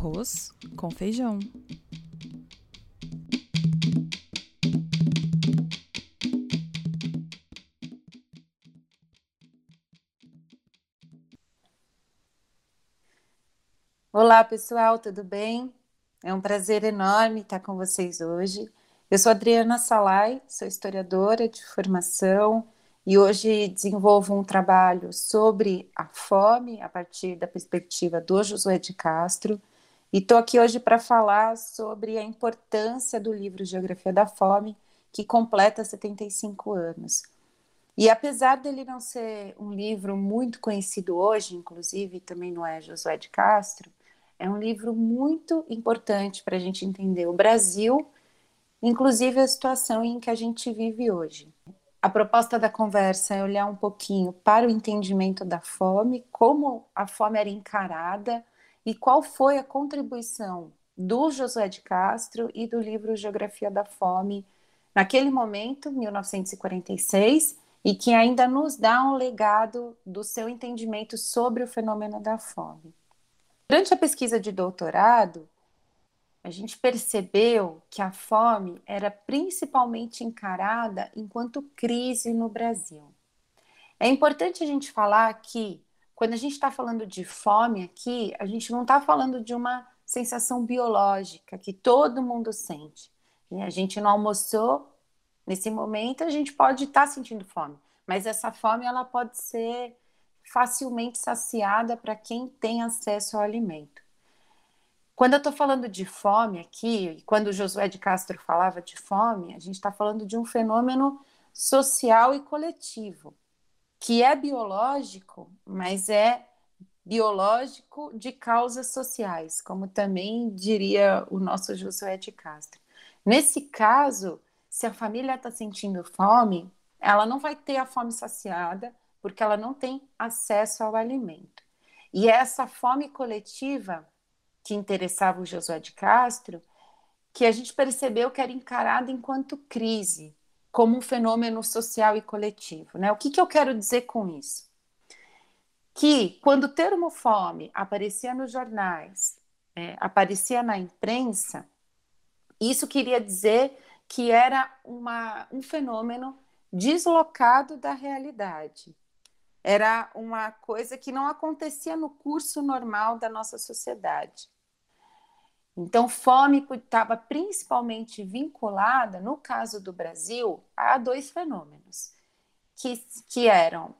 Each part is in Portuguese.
arroz com feijão. Olá, pessoal, tudo bem? É um prazer enorme estar com vocês hoje. Eu sou Adriana Salai, sou historiadora de formação e hoje desenvolvo um trabalho sobre a fome a partir da perspectiva do Josué de Castro e estou aqui hoje para falar sobre a importância do livro Geografia da Fome, que completa 75 anos. E apesar dele não ser um livro muito conhecido hoje, inclusive também não é Josué de Castro, é um livro muito importante para a gente entender o Brasil, inclusive a situação em que a gente vive hoje. A proposta da conversa é olhar um pouquinho para o entendimento da fome, como a fome era encarada e qual foi a contribuição do Josué de Castro e do livro Geografia da Fome naquele momento, 1946, e que ainda nos dá um legado do seu entendimento sobre o fenômeno da fome. Durante a pesquisa de doutorado, a gente percebeu que a fome era principalmente encarada enquanto crise no Brasil. É importante a gente falar que quando a gente está falando de fome aqui, a gente não está falando de uma sensação biológica que todo mundo sente. E a gente não almoçou nesse momento, a gente pode estar tá sentindo fome, mas essa fome ela pode ser facilmente saciada para quem tem acesso ao alimento. Quando eu estou falando de fome aqui, quando o Josué de Castro falava de fome, a gente está falando de um fenômeno social e coletivo que é biológico, mas é biológico de causas sociais, como também diria o nosso Josué de Castro. Nesse caso, se a família está sentindo fome, ela não vai ter a fome saciada, porque ela não tem acesso ao alimento. E essa fome coletiva que interessava o Josué de Castro, que a gente percebeu que era encarada enquanto crise, como um fenômeno social e coletivo. Né? O que, que eu quero dizer com isso? Que quando o termo fome aparecia nos jornais, é, aparecia na imprensa, isso queria dizer que era uma, um fenômeno deslocado da realidade. Era uma coisa que não acontecia no curso normal da nossa sociedade. Então, fome estava principalmente vinculada, no caso do Brasil, a dois fenômenos, que, que eram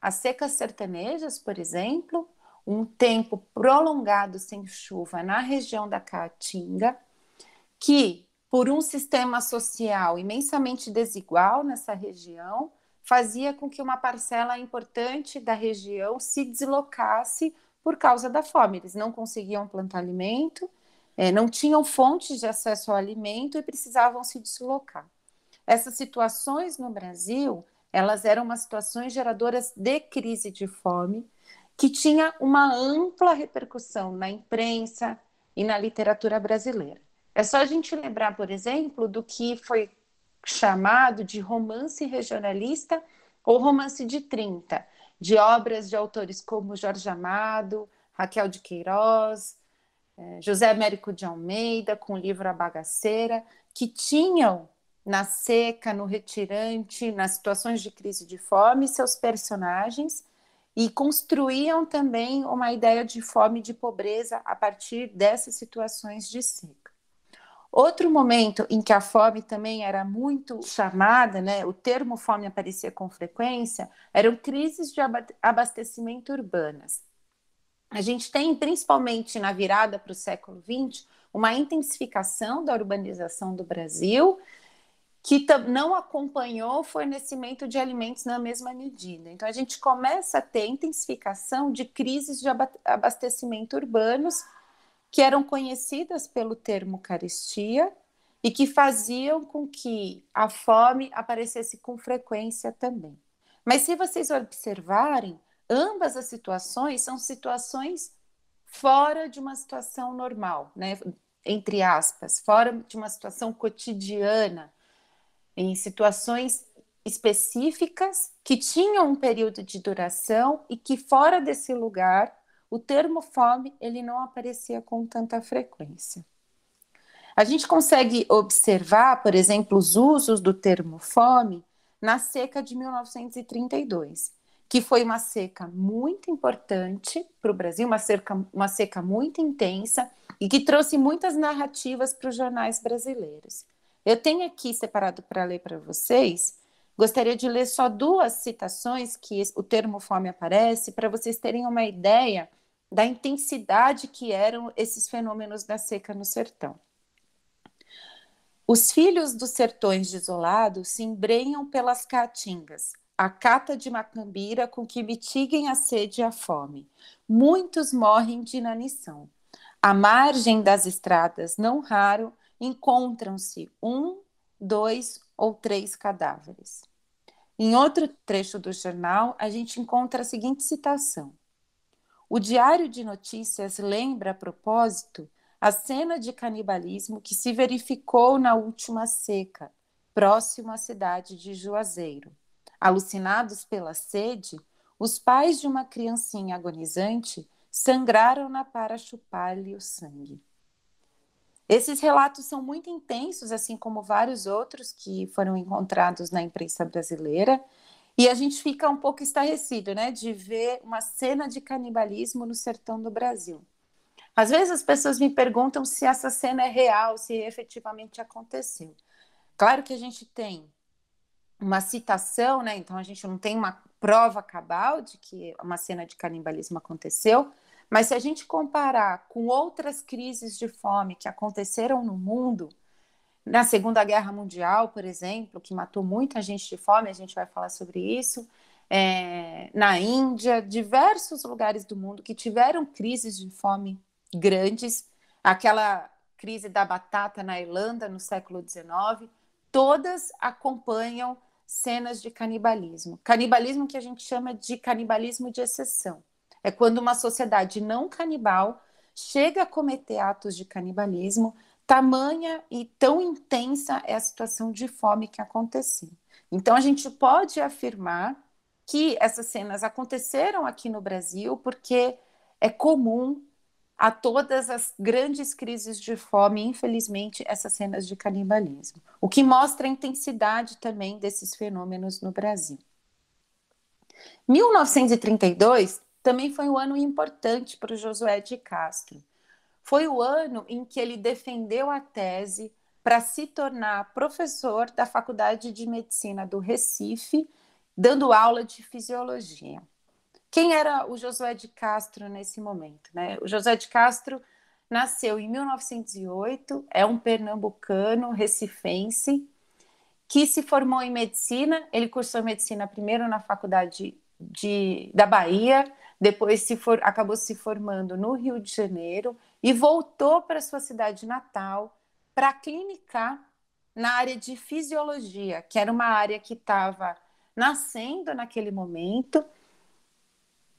as secas sertanejas, por exemplo, um tempo prolongado sem chuva na região da Caatinga, que, por um sistema social imensamente desigual nessa região, fazia com que uma parcela importante da região se deslocasse por causa da fome. Eles não conseguiam plantar alimento é, não tinham fontes de acesso ao alimento e precisavam se deslocar. Essas situações no Brasil, elas eram umas situações geradoras de crise de fome, que tinha uma ampla repercussão na imprensa e na literatura brasileira. É só a gente lembrar, por exemplo, do que foi chamado de romance regionalista ou romance de 30, de obras de autores como Jorge Amado, Raquel de Queiroz, José Américo de Almeida, com o livro A Bagaceira, que tinham na seca, no retirante, nas situações de crise de fome, seus personagens e construíam também uma ideia de fome e de pobreza a partir dessas situações de seca. Outro momento em que a fome também era muito chamada, né, o termo fome aparecia com frequência, eram crises de abastecimento urbanas. A gente tem, principalmente na virada para o século XX, uma intensificação da urbanização do Brasil, que não acompanhou o fornecimento de alimentos na mesma medida. Então, a gente começa a ter intensificação de crises de abastecimento urbanos, que eram conhecidas pelo termo carestia e que faziam com que a fome aparecesse com frequência também. Mas, se vocês observarem, ambas as situações são situações fora de uma situação normal, né? entre aspas, fora de uma situação cotidiana, em situações específicas que tinham um período de duração e que fora desse lugar o termo fome ele não aparecia com tanta frequência. A gente consegue observar, por exemplo, os usos do termo fome na seca de 1932, que foi uma seca muito importante para o Brasil, uma seca, uma seca muito intensa e que trouxe muitas narrativas para os jornais brasileiros. Eu tenho aqui separado para ler para vocês. Gostaria de ler só duas citações que o termo fome aparece, para vocês terem uma ideia da intensidade que eram esses fenômenos da seca no sertão. Os filhos dos sertões desolados se embrenham pelas caatingas, a cata de macambira com que mitiguem a sede e a fome. Muitos morrem de inanição. À margem das estradas, não raro, encontram-se um, dois ou três cadáveres. Em outro trecho do jornal, a gente encontra a seguinte citação: o Diário de Notícias lembra, a propósito, a cena de canibalismo que se verificou na última seca, próximo à cidade de Juazeiro. Alucinados pela sede, os pais de uma criancinha agonizante sangraram-na para chupar-lhe o sangue. Esses relatos são muito intensos, assim como vários outros que foram encontrados na imprensa brasileira, e a gente fica um pouco estarrecido, né, de ver uma cena de canibalismo no sertão do Brasil. Às vezes as pessoas me perguntam se essa cena é real, se efetivamente aconteceu. Claro que a gente tem uma citação, né? Então a gente não tem uma prova cabal de que uma cena de canibalismo aconteceu, mas se a gente comparar com outras crises de fome que aconteceram no mundo, na Segunda Guerra Mundial, por exemplo, que matou muita gente de fome, a gente vai falar sobre isso. É, na Índia, diversos lugares do mundo que tiveram crises de fome grandes, aquela crise da batata na Irlanda no século XIX, todas acompanham cenas de canibalismo. Canibalismo que a gente chama de canibalismo de exceção. É quando uma sociedade não canibal chega a cometer atos de canibalismo, tamanha e tão intensa é a situação de fome que aconteceu. Então, a gente pode afirmar que essas cenas aconteceram aqui no Brasil porque é comum a todas as grandes crises de fome, infelizmente, essas cenas de canibalismo, o que mostra a intensidade também desses fenômenos no Brasil. 1932 também foi um ano importante para o Josué de Castro foi o ano em que ele defendeu a tese para se tornar professor da Faculdade de Medicina do Recife, dando aula de fisiologia. Quem era o Josué de Castro nesse momento? Né? O Josué de Castro nasceu em 1908, é um pernambucano, recifense, que se formou em medicina. Ele cursou medicina primeiro na Faculdade de, da Bahia, depois se for, acabou se formando no Rio de Janeiro e voltou para sua cidade natal para clinicar na área de fisiologia, que era uma área que estava nascendo naquele momento.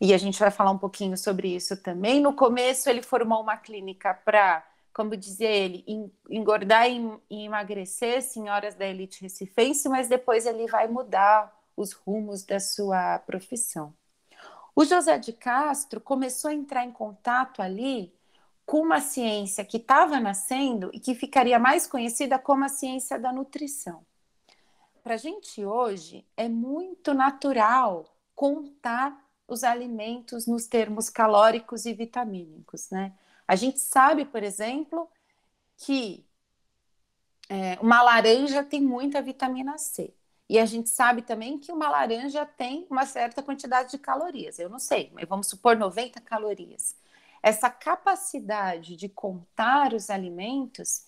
E a gente vai falar um pouquinho sobre isso também. No começo, ele formou uma clínica para, como dizia ele, engordar e emagrecer senhoras da elite recifense, mas depois ele vai mudar os rumos da sua profissão. O José de Castro começou a entrar em contato ali com uma ciência que estava nascendo e que ficaria mais conhecida como a ciência da nutrição. Para a gente hoje é muito natural contar os alimentos nos termos calóricos e vitamínicos, né? A gente sabe, por exemplo, que é, uma laranja tem muita vitamina C. E a gente sabe também que uma laranja tem uma certa quantidade de calorias. Eu não sei, mas vamos supor 90 calorias essa capacidade de contar os alimentos,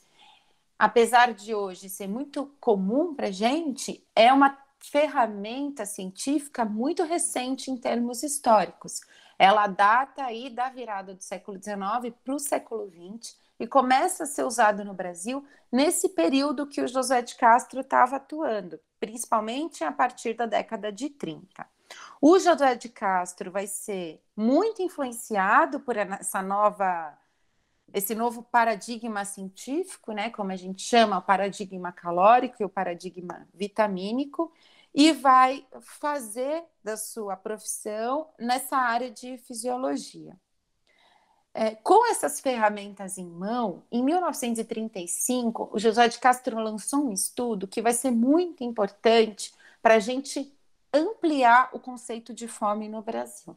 apesar de hoje ser muito comum para a gente, é uma ferramenta científica muito recente em termos históricos. Ela data aí da virada do século XIX para o século XX e começa a ser usado no Brasil nesse período que o José de Castro estava atuando, principalmente a partir da década de 30. O José de Castro vai ser muito influenciado por essa nova esse novo paradigma científico, né, como a gente chama, o paradigma calórico e o paradigma vitamínico, e vai fazer da sua profissão nessa área de fisiologia. é, com essas ferramentas em mão, em 1935, o José de Castro lançou um estudo que vai ser muito importante para a gente ampliar o conceito de fome no Brasil.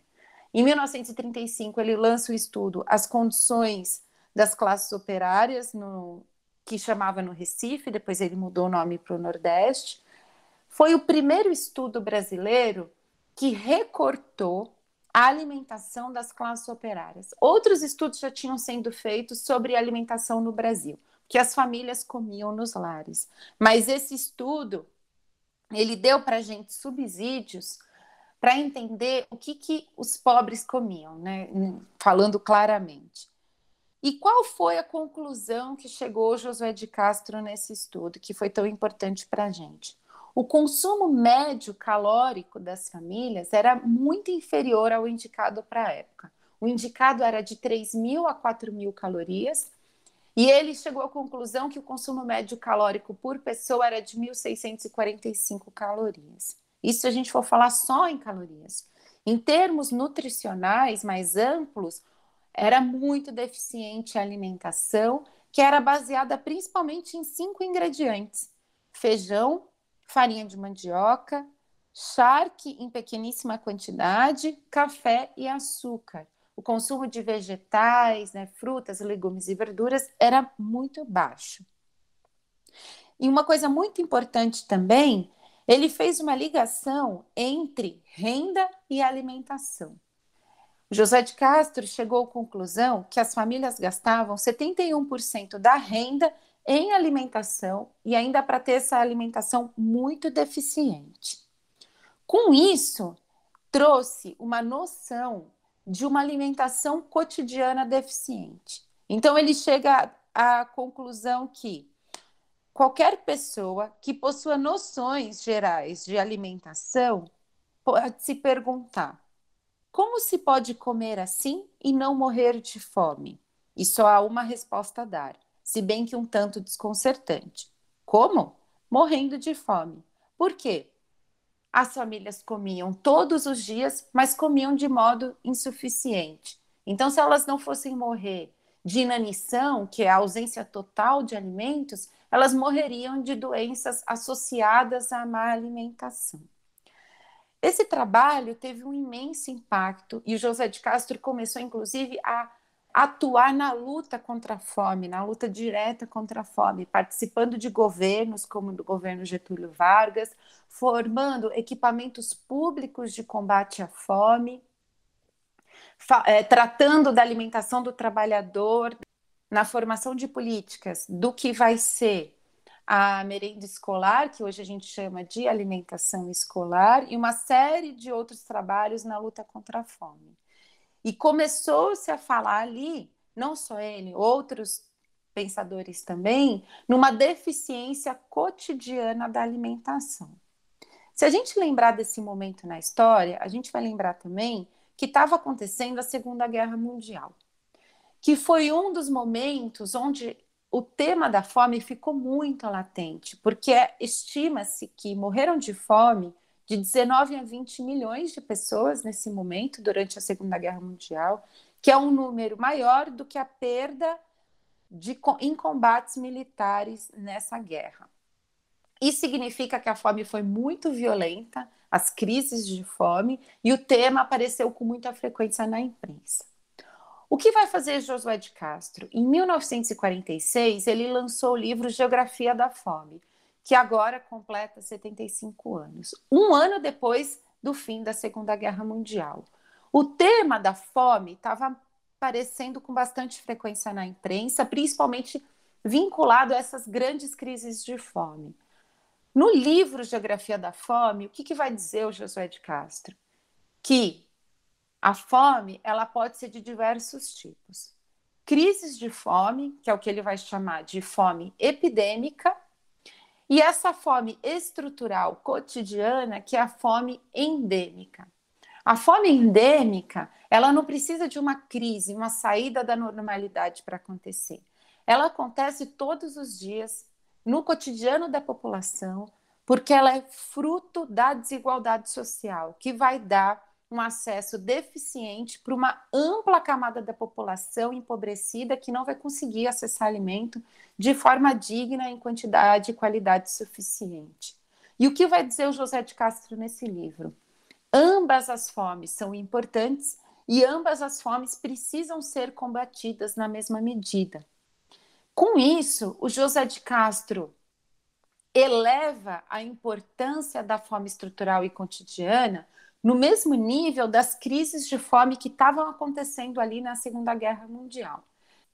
Em 1935, ele lança o estudo As Condições das Classes Operárias, no, que chamava no Recife, depois ele mudou o nome para o Nordeste. Foi o primeiro estudo brasileiro que recortou a alimentação das classes operárias. Outros estudos já tinham sido feitos sobre alimentação no Brasil, que as famílias comiam nos lares. Mas esse estudo, ele deu para a gente subsídios para entender o que, que os pobres comiam, né? falando claramente. E qual foi a conclusão que chegou Josué de Castro nesse estudo, que foi tão importante para a gente? O consumo médio calórico das famílias era muito inferior ao indicado para a época. O indicado era de 3 mil a 4 mil calorias, e ele chegou à conclusão que o consumo médio calórico por pessoa era de 1.645 calorias. Isso a gente for falar só em calorias. Em termos nutricionais mais amplos, era muito deficiente a alimentação, que era baseada principalmente em cinco ingredientes: feijão, farinha de mandioca, charque em pequeníssima quantidade, café e açúcar. O consumo de vegetais, né, frutas, legumes e verduras era muito baixo. E uma coisa muito importante também, ele fez uma ligação entre renda e alimentação. José de Castro chegou à conclusão que as famílias gastavam 71% da renda em alimentação e ainda para ter essa alimentação muito deficiente. Com isso, trouxe uma noção de uma alimentação cotidiana deficiente. Então, ele chega à conclusão que qualquer pessoa que possua noções gerais de alimentação pode se perguntar: como se pode comer assim e não morrer de fome? E só há uma resposta a dar se bem que um tanto desconcertante. Como? Morrendo de fome. Por quê? As famílias comiam todos os dias, mas comiam de modo insuficiente. Então, se elas não fossem morrer de inanição, que é a ausência total de alimentos, elas morreriam de doenças associadas à má alimentação. Esse trabalho teve um imenso impacto e o José de Castro começou, inclusive, a atuar na luta contra a fome, na luta direta contra a fome, participando de governos como do governo Getúlio Vargas, formando equipamentos públicos de combate à fome, é, tratando da alimentação do trabalhador, na formação de políticas do que vai ser a merenda escolar, que hoje a gente chama de alimentação escolar, e uma série de outros trabalhos na luta contra a fome. E começou-se a falar ali, não só ele, outros pensadores também, numa deficiência cotidiana da alimentação. Se a gente lembrar desse momento na história, a gente vai lembrar também que estava acontecendo a Segunda Guerra Mundial, que foi um dos momentos onde o tema da fome ficou muito latente, porque estima-se que morreram de fome de 19 a 20 milhões de pessoas nesse momento, durante a Segunda Guerra Mundial, que é um número maior do que a perda de, em combates militares nessa guerra. Isso significa que a fome foi muito violenta, as crises de fome, e o tema apareceu com muita frequência na imprensa. O que vai fazer Josué de Castro? Em 1946, ele lançou o livro Geografia da Fome, que agora completa 75 anos, um ano depois do fim da Segunda Guerra Mundial. O tema da fome estava aparecendo com bastante frequência na imprensa, principalmente vinculado a essas grandes crises de fome. No livro Geografia da Fome, o que, que vai dizer o Josué de Castro? Que a fome ela pode ser de diversos tipos. Crises de fome, que é o que ele vai chamar de fome epidêmica, e essa fome estrutural cotidiana, que é a fome endêmica. A fome endêmica, ela não precisa de uma crise, uma saída da normalidade para acontecer. Ela acontece todos os dias no cotidiano da população, porque ela é fruto da desigualdade social, que vai dar um acesso deficiente para uma ampla camada da população empobrecida que não vai conseguir acessar alimento de forma digna, em quantidade e qualidade suficiente. E o que vai dizer o José de Castro nesse livro? Ambas as fomes são importantes e ambas as fomes precisam ser combatidas na mesma medida. Com isso, o José de Castro eleva a importância da fome estrutural e cotidiana no mesmo nível das crises de fome que estavam acontecendo ali na Segunda Guerra Mundial.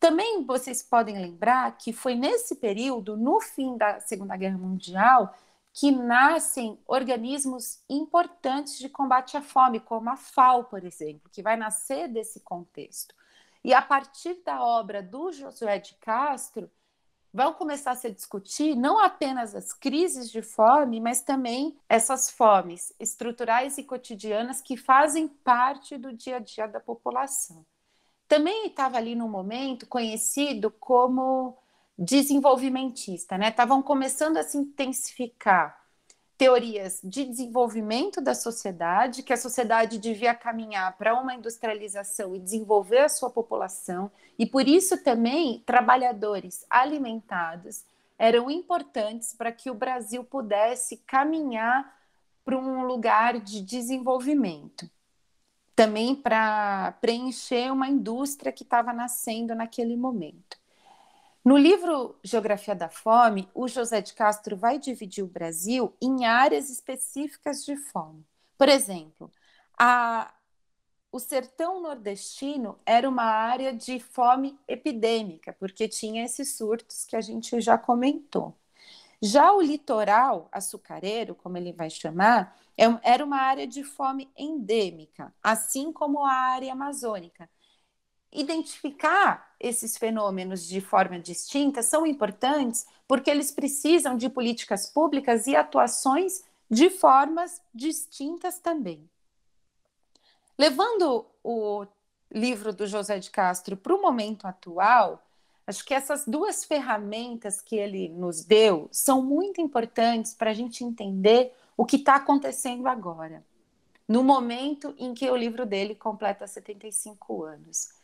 Também vocês podem lembrar que foi nesse período, no fim da Segunda Guerra Mundial, que nascem organismos importantes de combate à fome, como a FAO, por exemplo, que vai nascer desse contexto. E a partir da obra do Josué de Castro, vão começar a se discutir não apenas as crises de fome, mas também essas fomes estruturais e cotidianas que fazem parte do dia a dia da população. Também estava ali no momento conhecido como desenvolvimentista, né? Estavam começando a se intensificar teorias de desenvolvimento da sociedade, que a sociedade devia caminhar para uma industrialização e desenvolver a sua população, e por isso também trabalhadores alimentados eram importantes para que o Brasil pudesse caminhar para um lugar de desenvolvimento. Também para preencher uma indústria que estava nascendo naquele momento. No livro Geografia da Fome, o José de Castro vai dividir o Brasil em áreas específicas de fome. Por exemplo, a, o sertão nordestino era uma área de fome epidêmica, porque tinha esses surtos que a gente já comentou. Já o litoral açucareiro, como ele vai chamar, é, era uma área de fome endêmica, assim como a área amazônica identificar esses fenômenos de forma distinta são importantes porque eles precisam de políticas públicas e atuações de formas distintas também. Levando o livro do José de Castro para o momento atual, acho que essas duas ferramentas que ele nos deu são muito importantes para a gente entender o que está acontecendo agora, no momento em que o livro dele completa 75 anos.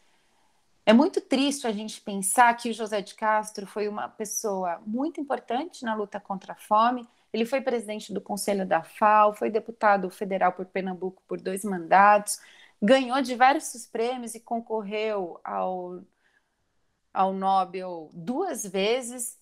É muito triste a gente pensar que o José de Castro foi uma pessoa muito importante na luta contra a fome. Ele foi presidente do Conselho da FAO, foi deputado federal por Pernambuco por dois mandatos, ganhou diversos prêmios e concorreu ao, ao Nobel duas vezes.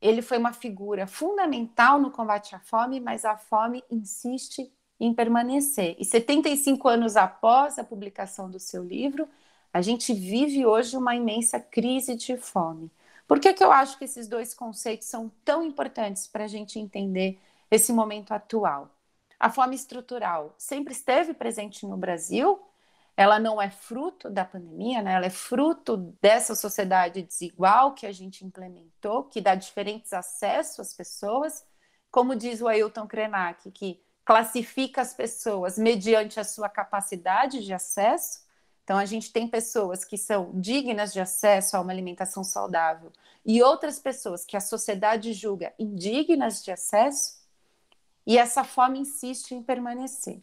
Ele foi uma figura fundamental no combate à fome, mas a fome insiste em permanecer. E 75 anos após a publicação do seu livro, a gente vive hoje uma imensa crise de fome. Por que, que eu acho que esses dois conceitos são tão importantes para a gente entender esse momento atual? A fome estrutural sempre esteve presente no Brasil, ela não é fruto da pandemia, né? ela é fruto dessa sociedade desigual que a gente implementou, que dá diferentes acessos às pessoas, como diz o Ailton Krenak, que classifica as pessoas mediante a sua capacidade de acesso. Então, a gente tem pessoas que são dignas de acesso a uma alimentação saudável e outras pessoas que a sociedade julga indignas de acesso, e essa fome insiste em permanecer.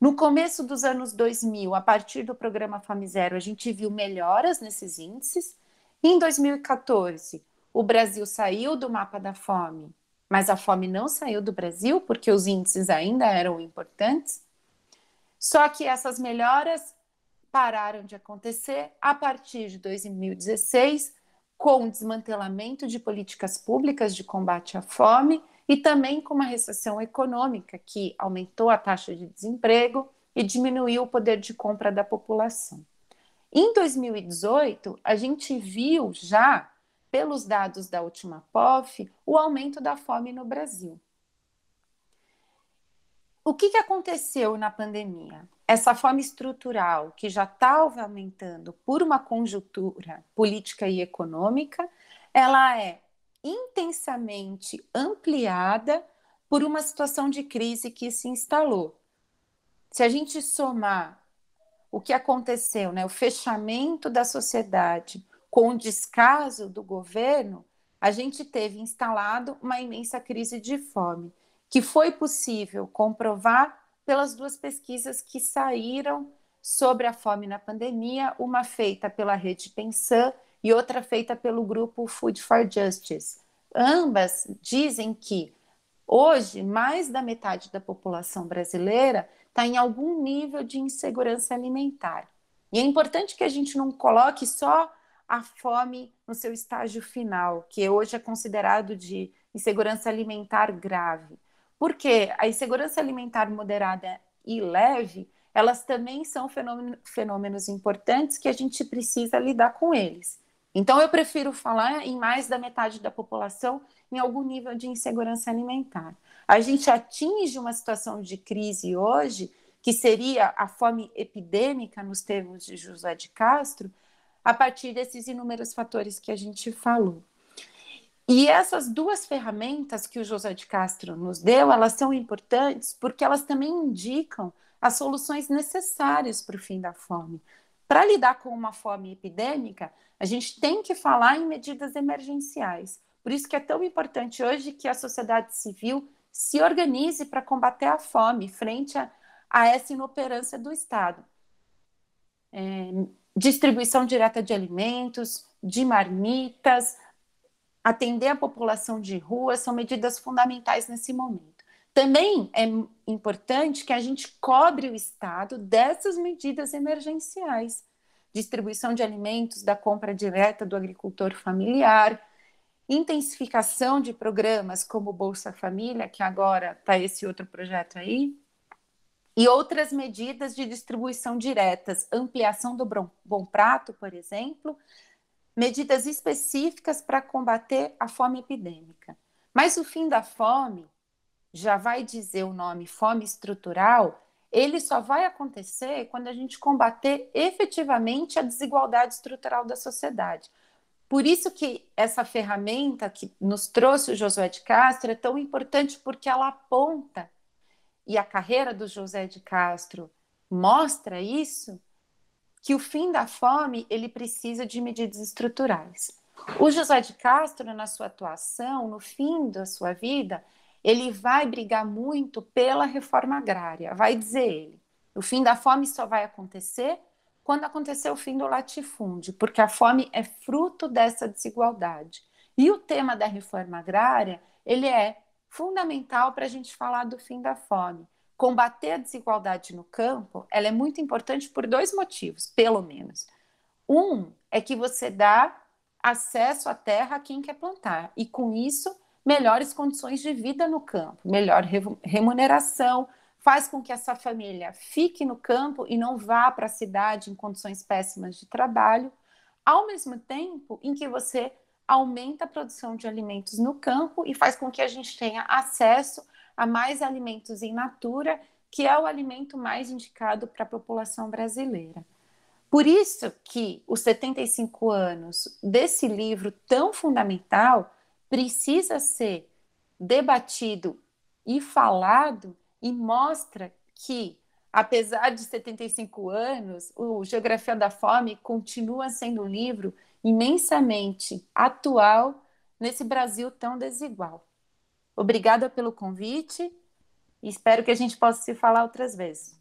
No começo dos anos 2000, a partir do programa Fome Zero, a gente viu melhoras nesses índices. Em 2014, o Brasil saiu do mapa da fome, mas a fome não saiu do Brasil porque os índices ainda eram importantes. Só que essas melhoras pararam de acontecer a partir de 2016, com o desmantelamento de políticas públicas de combate à fome e também com uma recessão econômica que aumentou a taxa de desemprego e diminuiu o poder de compra da população. Em 2018, a gente viu já, pelos dados da última POF, o aumento da fome no Brasil. O que, que aconteceu na pandemia? Essa fome estrutural que já estava aumentando por uma conjuntura política e econômica, ela é intensamente ampliada por uma situação de crise que se instalou. Se a gente somar o que aconteceu, né, o fechamento da sociedade com o descaso do governo, a gente teve instalado uma imensa crise de fome, que foi possível comprovar pelas duas pesquisas que saíram sobre a fome na pandemia, uma feita pela Rede Pensan e outra feita pelo grupo Food for Justice. Ambas dizem que hoje mais da metade da população brasileira está em algum nível de insegurança alimentar. E é importante que a gente não coloque só a fome no seu estágio final, que hoje é considerado de insegurança alimentar grave. Porque a insegurança alimentar moderada e leve, elas também são fenômenos importantes que a gente precisa lidar com eles. Então, eu prefiro falar em mais da metade da população em algum nível de insegurança alimentar. A gente atinge uma situação de crise hoje, que seria a fome epidêmica, nos termos de José de Castro, a partir desses inúmeros fatores que a gente falou. E essas duas ferramentas que o José de Castro nos deu, elas são importantes porque elas também indicam as soluções necessárias para o fim da fome. Para lidar com uma fome epidêmica, a gente tem que falar em medidas emergenciais. Por isso que é tão importante hoje que a sociedade civil se organize para combater a fome frente a, a essa inoperância do Estado. É, distribuição direta de alimentos, de marmitas, atender a população de rua são medidas fundamentais nesse momento. Também é importante que a gente cobre o Estado dessas medidas emergenciais, distribuição de alimentos, da compra direta do agricultor familiar, intensificação de programas como Bolsa Família, que agora está esse outro projeto aí, e outras medidas de distribuição diretas, ampliação do Bom Prato, por exemplo, medidas específicas para combater a fome epidêmica. Mas o fim da fome, já vai dizer o nome fome estrutural, ele só vai acontecer quando a gente combater efetivamente a desigualdade estrutural da sociedade. Por isso que essa ferramenta que nos trouxe o Josué de Castro é tão importante porque ela aponta e a carreira do José de Castro mostra isso, que o fim da fome ele precisa de medidas estruturais. O José de Castro, na sua atuação, no fim da sua vida, ele vai brigar muito pela reforma agrária. Vai dizer ele: o fim da fome só vai acontecer quando acontecer o fim do latifúndio, porque a fome é fruto dessa desigualdade. E o tema da reforma agrária ele é fundamental para a gente falar do fim da fome. Combater a desigualdade no campo, ela é muito importante por dois motivos, pelo menos. Um é que você dá acesso à terra a quem quer plantar e com isso melhores condições de vida no campo, melhor remuneração, faz com que essa família fique no campo e não vá para a cidade em condições péssimas de trabalho, ao mesmo tempo em que você aumenta a produção de alimentos no campo e faz com que a gente tenha acesso a mais alimentos em natura, que é o alimento mais indicado para a população brasileira. Por isso que os 75 anos desse livro tão fundamental precisa ser debatido e falado e mostra que apesar de 75 anos, o Geografia da Fome continua sendo um livro imensamente atual nesse Brasil tão desigual. Obrigada pelo convite e espero que a gente possa se falar outras vezes.